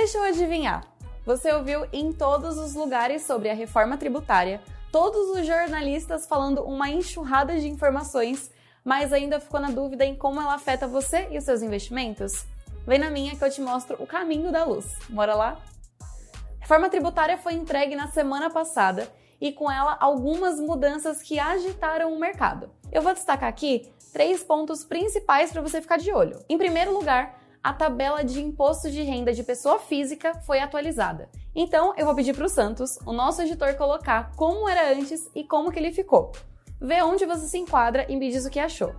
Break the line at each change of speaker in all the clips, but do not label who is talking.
Deixa eu adivinhar. Você ouviu em todos os lugares sobre a reforma tributária, todos os jornalistas falando uma enxurrada de informações, mas ainda ficou na dúvida em como ela afeta você e os seus investimentos? Vem na minha que eu te mostro o caminho da luz. Bora lá? A reforma tributária foi entregue na semana passada e com ela algumas mudanças que agitaram o mercado. Eu vou destacar aqui três pontos principais para você ficar de olho. Em primeiro lugar, a tabela de imposto de renda de pessoa física foi atualizada. Então, eu vou pedir para o Santos, o nosso editor, colocar como era antes e como que ele ficou. Vê onde você se enquadra e me diz o que achou.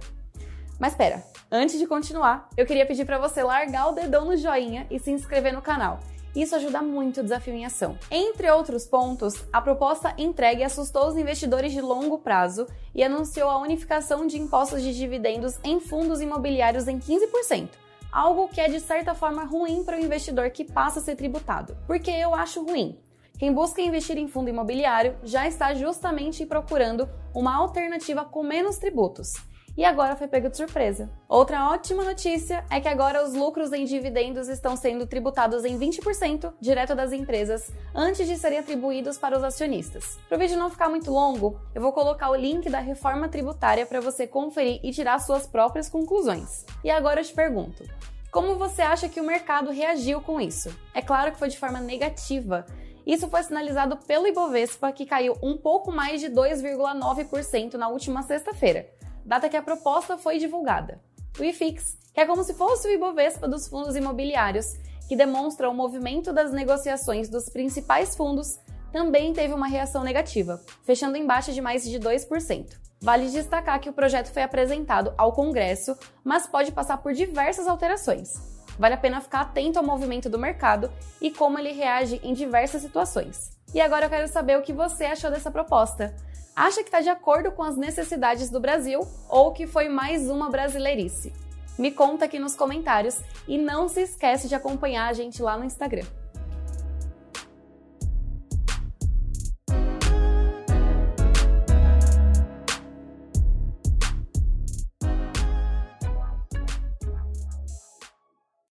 Mas espera, antes de continuar, eu queria pedir para você largar o dedão no joinha e se inscrever no canal. Isso ajuda muito o desafio em ação. Entre outros pontos, a proposta entregue assustou os investidores de longo prazo e anunciou a unificação de impostos de dividendos em fundos imobiliários em 15%, algo que é de certa forma ruim para o investidor que passa a ser tributado. Porque eu acho ruim. Quem busca investir em fundo imobiliário já está justamente procurando uma alternativa com menos tributos e agora foi pego de surpresa. Outra ótima notícia é que agora os lucros em dividendos estão sendo tributados em 20% direto das empresas antes de serem atribuídos para os acionistas. Para o vídeo não ficar muito longo, eu vou colocar o link da reforma tributária para você conferir e tirar suas próprias conclusões. E agora eu te pergunto: como você acha que o mercado reagiu com isso? É claro que foi de forma negativa. Isso foi sinalizado pelo Ibovespa, que caiu um pouco mais de 2,9% na última sexta-feira data que a proposta foi divulgada. O IFIX, que é como se fosse o Ibovespa dos fundos imobiliários, que demonstra o movimento das negociações dos principais fundos, também teve uma reação negativa, fechando em baixa de mais de 2%. Vale destacar que o projeto foi apresentado ao Congresso, mas pode passar por diversas alterações. Vale a pena ficar atento ao movimento do mercado e como ele reage em diversas situações. E agora eu quero saber o que você achou dessa proposta. Acha que está de acordo com as necessidades do Brasil ou que foi mais uma brasileirice? Me conta aqui nos comentários e não se esquece de acompanhar a gente lá no Instagram.